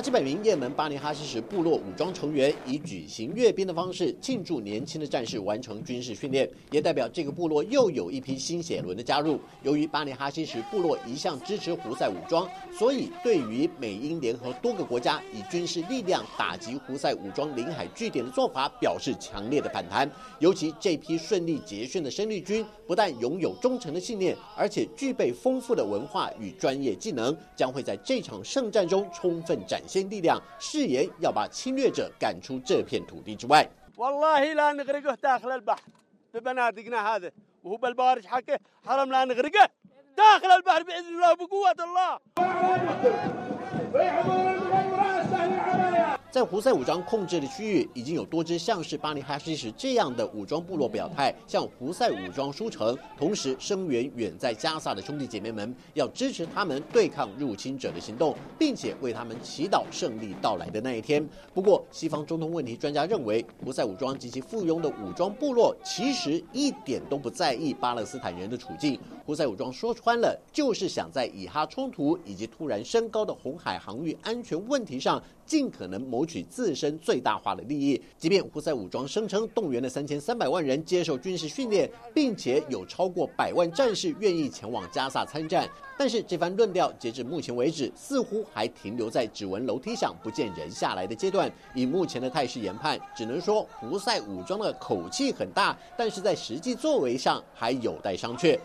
哈基百名也门巴尼哈希什部落武装成员以举行阅兵的方式庆祝年轻的战士完成军事训练，也代表这个部落又有一批新血轮的加入。由于巴尼哈希什部落一向支持胡塞武装，所以对于美英联合多个国家以军事力量打击胡塞武装领海据点的做法表示强烈的反弹。尤其这批顺利结训的生力军，不但拥有忠诚的信念，而且具备丰富的文化与专业技能，将会在这场圣战中充分展。先力量誓言要把侵略者赶出这片土地之外。والله لا نغرقه داخل البحر ببنادقنا هذا وهو بالبارج حقه حرم لا نغرقه داخل البحر باذن 在胡塞武装控制的区域，已经有多支像是巴尼哈西什这样的武装部落表态，向胡塞武装输城，同时声援远在加萨的兄弟姐妹们，要支持他们对抗入侵者的行动，并且为他们祈祷胜利到来的那一天。不过，西方中东问题专家认为，胡塞武装及其附庸的武装部落其实一点都不在意巴勒斯坦人的处境。胡塞武装说穿了，就是想在以哈冲突以及突然升高的红海航运安全问题上，尽可能谋。取自身最大化的利益。即便胡塞武装声称动员了三千三百万人接受军事训练，并且有超过百万战士愿意前往加萨参战，但是这番论调截至目前为止，似乎还停留在指纹楼梯响不见人下来的阶段。以目前的态势研判，只能说胡塞武装的口气很大，但是在实际作为上还有待商榷。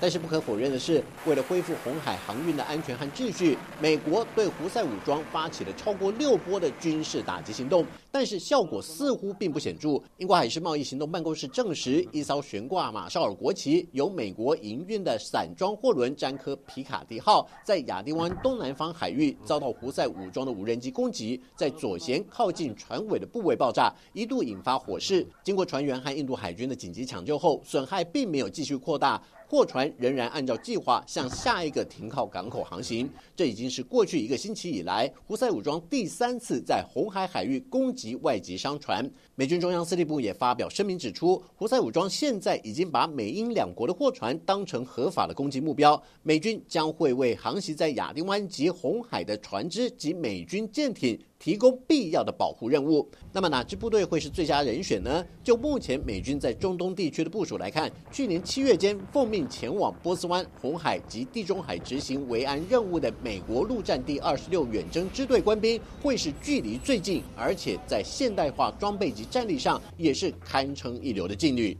但是不可否认的是，为了恢复红海航运的安全和秩序，美国对胡塞武装发起了超过六波的军事打击行动，但是效果似乎并不显著。英国海事贸易行动办公室证实，一艘悬挂马绍尔国旗、由美国营运的散装货轮“詹科皮卡迪号”在亚丁湾东南方海域遭到胡塞武装的无人机攻击，在左舷靠近船尾的部位爆炸，一度引发火势。经过船员和印度海军的紧急抢救后，损害并没有继续扩大。货船仍然按照计划向下一个停靠港口航行。这已经是过去一个星期以来胡塞武装第三次在红海海域攻击外籍商船。美军中央司令部也发表声明指出，胡塞武装现在已经把美英两国的货船当成合法的攻击目标。美军将会为航行在亚丁湾及红海的船只及美军舰艇。提供必要的保护任务。那么哪支部队会是最佳人选呢？就目前美军在中东地区的部署来看，去年七月间奉命前往波斯湾、红海及地中海执行维安任务的美国陆战第二十六远征支队官兵，会是距离最近，而且在现代化装备及战力上也是堪称一流的劲旅。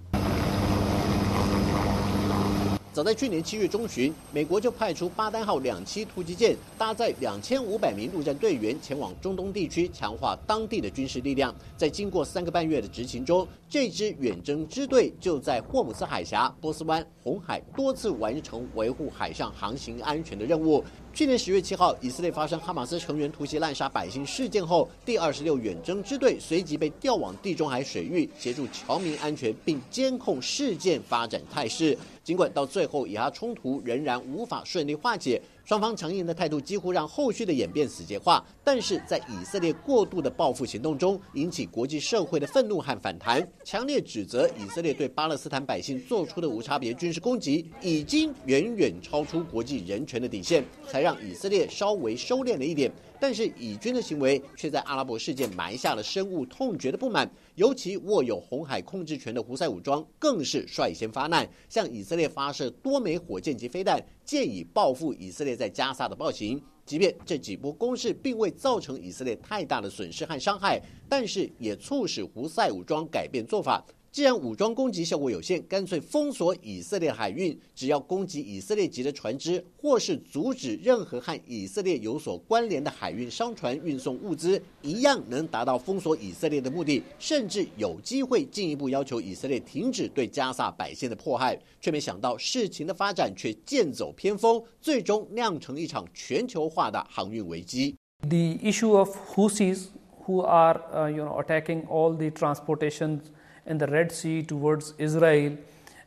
早在去年七月中旬，美国就派出巴丹号两栖突击舰，搭载两千五百名陆战队员前往中东地区，强化当地的军事力量。在经过三个半月的执勤中，这支远征支队就在霍姆斯海峡、波斯湾、红海多次完成维护海上航行安全的任务。去年十月七号，以色列发生哈马斯成员突袭滥杀百姓事件后，第二十六远征支队随即被调往地中海水域，协助侨民安全并监控事件发展态势。尽管到最后以哈冲突仍然无法顺利化解。双方强硬的态度几乎让后续的演变死结化，但是在以色列过度的报复行动中，引起国际社会的愤怒和反弹，强烈指责以色列对巴勒斯坦百姓做出的无差别军事攻击，已经远远超出国际人权的底线，才让以色列稍微收敛了一点。但是以军的行为却在阿拉伯世界埋下了深恶痛绝的不满，尤其握有红海控制权的胡塞武装更是率先发难，向以色列发射多枚火箭及飞弹，建议报复以色列在加沙的暴行。即便这几波攻势并未造成以色列太大的损失和伤害，但是也促使胡塞武装改变做法。既然武装攻击效果有限，干脆封锁以色列海运。只要攻击以色列籍的船只，或是阻止任何和以色列有所关联的海运商船运送物资，一样能达到封锁以色列的目的。甚至有机会进一步要求以色列停止对加萨百姓的迫害。却没想到事情的发展却剑走偏锋，最终酿成一场全球化的航运危机。The issue of Houthis who are, you know, attacking all the transportations. In the Red Sea towards Israel,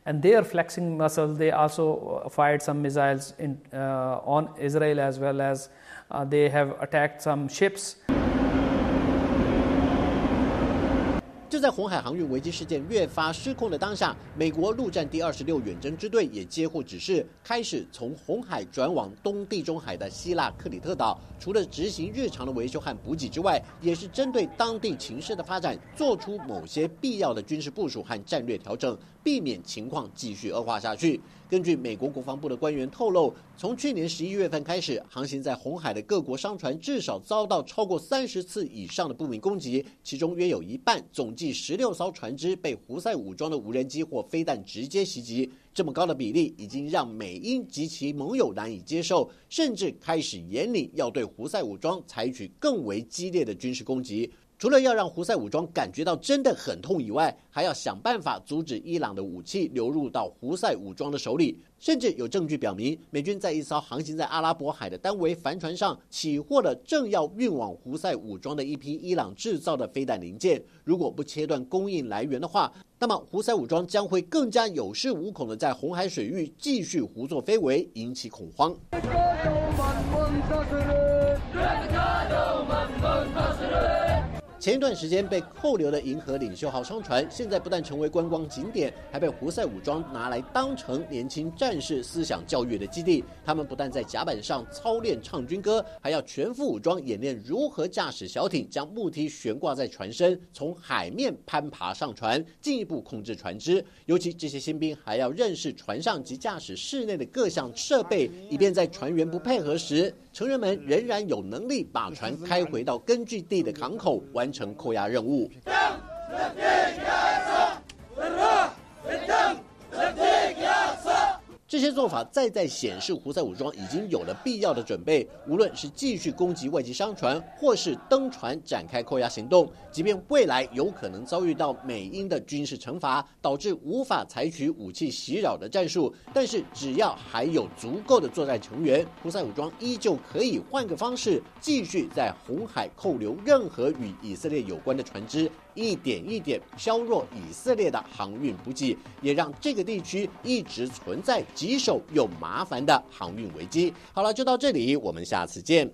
and they are flexing muscle. They also fired some missiles in, uh, on Israel as well as uh, they have attacked some ships. 在红海航运危机事件越发失控的当下，美国陆战第二十六远征支队也接获指示，开始从红海转往东地中海的希腊克里特岛。除了执行日常的维修和补给之外，也是针对当地情势的发展，做出某些必要的军事部署和战略调整，避免情况继续恶化下去。根据美国国防部的官员透露，从去年十一月份开始，航行在红海的各国商船至少遭到超过三十次以上的不明攻击，其中约有一半，总计十六艘船只被胡塞武装的无人机或飞弹直接袭击。这么高的比例已经让美英及其盟友难以接受，甚至开始严厉要对胡塞武装采取更为激烈的军事攻击。除了要让胡塞武装感觉到真的很痛以外，还要想办法阻止伊朗的武器流入到胡塞武装的手里。甚至有证据表明，美军在一艘航行在阿拉伯海的单桅帆船上起获了正要运往胡塞武装的一批伊朗制造的飞弹零件。如果不切断供应来源的话，那么胡塞武装将会更加有恃无恐的在红海水域继续胡作非为，引起恐慌。前一段时间被扣留的银河领袖号商船，现在不但成为观光景点，还被胡塞武装拿来当成年轻战士思想教育的基地。他们不但在甲板上操练唱军歌，还要全副武装演练如何驾驶小艇，将木梯悬挂在船身，从海面攀爬上船，进一步控制船只。尤其这些新兵还要认识船上及驾驶室内的各项设备，以便在船员不配合时，成员们仍然有能力把船开回到根据地的港口完。成扣押任务。这些做法再再显示，胡塞武装已经有了必要的准备，无论是继续攻击外籍商船，或是登船展开扣押行动。即便未来有可能遭遇到美英的军事惩罚，导致无法采取武器袭扰的战术，但是只要还有足够的作战成员，胡塞武装依旧可以换个方式，继续在红海扣留任何与以色列有关的船只。一点一点削弱以色列的航运补给，也让这个地区一直存在棘手又麻烦的航运危机。好了，就到这里，我们下次见。